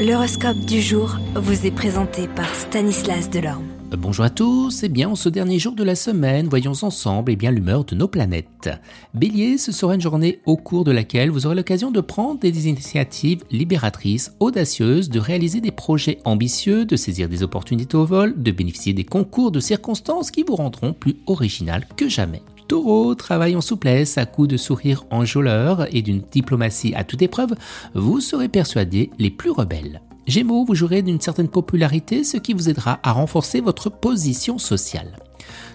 L'horoscope du jour vous est présenté par Stanislas Delorme. Bonjour à tous, et bien en ce dernier jour de la semaine, voyons ensemble eh l'humeur de nos planètes. Bélier, ce sera une journée au cours de laquelle vous aurez l'occasion de prendre des initiatives libératrices, audacieuses, de réaliser des projets ambitieux, de saisir des opportunités au vol, de bénéficier des concours de circonstances qui vous rendront plus original que jamais. Taureau travaille en souplesse à coups de sourire enjôleur et d'une diplomatie à toute épreuve, vous serez persuadé les plus rebelles. Gémeaux, vous jouerez d'une certaine popularité, ce qui vous aidera à renforcer votre position sociale.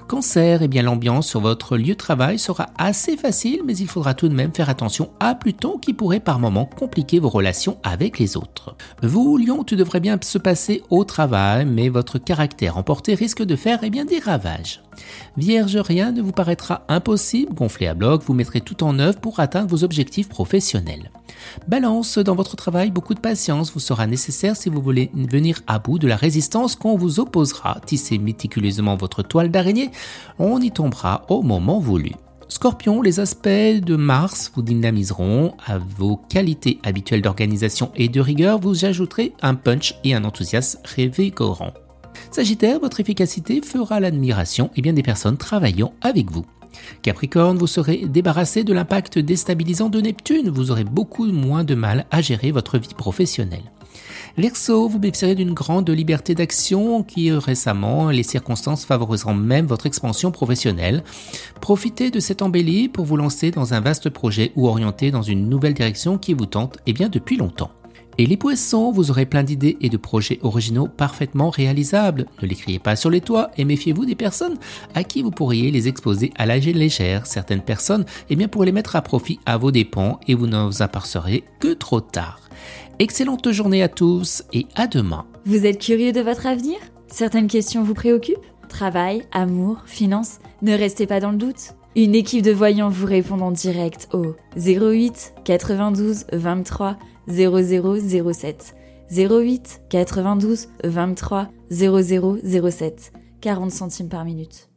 Cancer, eh bien l'ambiance sur votre lieu de travail sera assez facile, mais il faudra tout de même faire attention à Pluton qui pourrait par moments compliquer vos relations avec les autres. Vous, Lion, tu devrais bien se passer au travail, mais votre caractère emporté risque de faire eh bien des ravages. Vierge, rien ne vous paraîtra impossible, gonflé à bloc, vous mettrez tout en œuvre pour atteindre vos objectifs professionnels. Balance, dans votre travail, beaucoup de patience vous sera nécessaire si vous voulez venir à bout de la résistance qu'on vous opposera. Tissez méticuleusement votre toile d'araignée, on y tombera au moment voulu. Scorpion, les aspects de Mars vous dynamiseront. À vos qualités habituelles d'organisation et de rigueur, vous ajouterez un punch et un enthousiasme révigorant. Sagittaire, votre efficacité fera l'admiration et bien des personnes travaillant avec vous. Capricorne, vous serez débarrassé de l'impact déstabilisant de Neptune, vous aurez beaucoup moins de mal à gérer votre vie professionnelle. Verseau, vous bénéficierez d'une grande liberté d'action qui récemment les circonstances favoriseront même votre expansion professionnelle. Profitez de cette embellie pour vous lancer dans un vaste projet ou orienter dans une nouvelle direction qui vous tente et bien depuis longtemps. Et les poissons, vous aurez plein d'idées et de projets originaux parfaitement réalisables. Ne les criez pas sur les toits et méfiez-vous des personnes à qui vous pourriez les exposer à la légère. Certaines personnes, eh bien, pourraient les mettre à profit à vos dépens et vous n'en apercevrez que trop tard. Excellente journée à tous et à demain. Vous êtes curieux de votre avenir? Certaines questions vous préoccupent? Travail, amour, finances Ne restez pas dans le doute. Une équipe de voyants vous répond en direct au 08 92 23 0007 08 92 23 0007 40 centimes par minute.